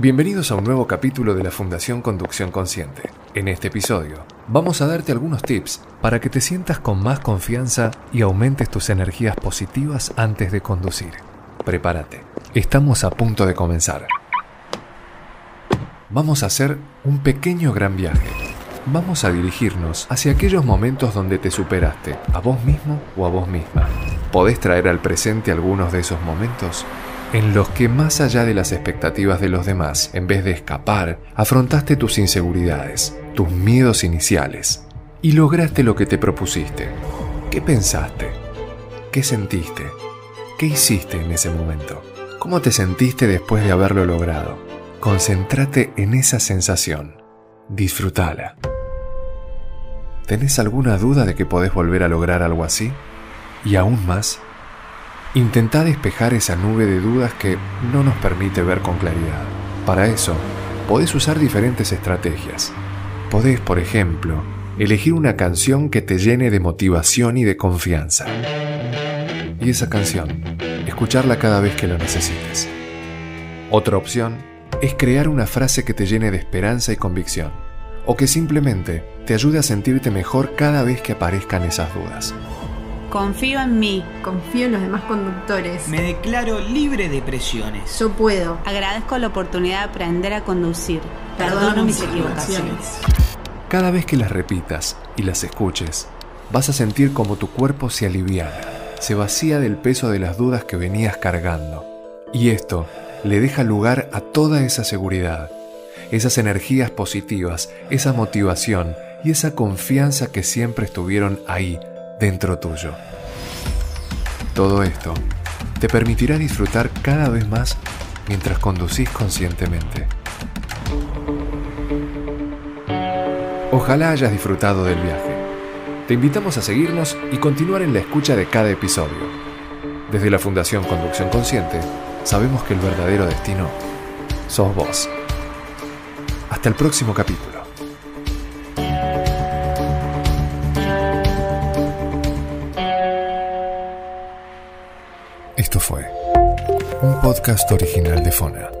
Bienvenidos a un nuevo capítulo de la Fundación Conducción Consciente. En este episodio vamos a darte algunos tips para que te sientas con más confianza y aumentes tus energías positivas antes de conducir. Prepárate, estamos a punto de comenzar. Vamos a hacer un pequeño gran viaje. Vamos a dirigirnos hacia aquellos momentos donde te superaste, a vos mismo o a vos misma. ¿Podés traer al presente algunos de esos momentos? En los que más allá de las expectativas de los demás, en vez de escapar, afrontaste tus inseguridades, tus miedos iniciales y lograste lo que te propusiste. ¿Qué pensaste? ¿Qué sentiste? ¿Qué hiciste en ese momento? ¿Cómo te sentiste después de haberlo logrado? Concéntrate en esa sensación. Disfrútala. ¿Tenés alguna duda de que podés volver a lograr algo así? Y aún más, Intenta despejar esa nube de dudas que no nos permite ver con claridad. Para eso, podés usar diferentes estrategias. Podés, por ejemplo, elegir una canción que te llene de motivación y de confianza. Y esa canción, escucharla cada vez que lo necesites. Otra opción es crear una frase que te llene de esperanza y convicción, o que simplemente te ayude a sentirte mejor cada vez que aparezcan esas dudas. Confío en mí. Confío en los demás conductores. Me declaro libre de presiones. Yo puedo. Agradezco la oportunidad de aprender a conducir. Perdono, mis equivocaciones. Cada vez que las repitas y las escuches, vas a sentir como tu cuerpo se aliviana, se vacía del peso de las dudas que venías cargando. Y esto le deja lugar a toda esa seguridad, esas energías positivas, esa motivación y esa confianza que siempre estuvieron ahí dentro tuyo. Todo esto te permitirá disfrutar cada vez más mientras conducís conscientemente. Ojalá hayas disfrutado del viaje. Te invitamos a seguirnos y continuar en la escucha de cada episodio. Desde la Fundación Conducción Consciente, sabemos que el verdadero destino sos vos. Hasta el próximo capítulo. Esto fue un podcast original de Fona.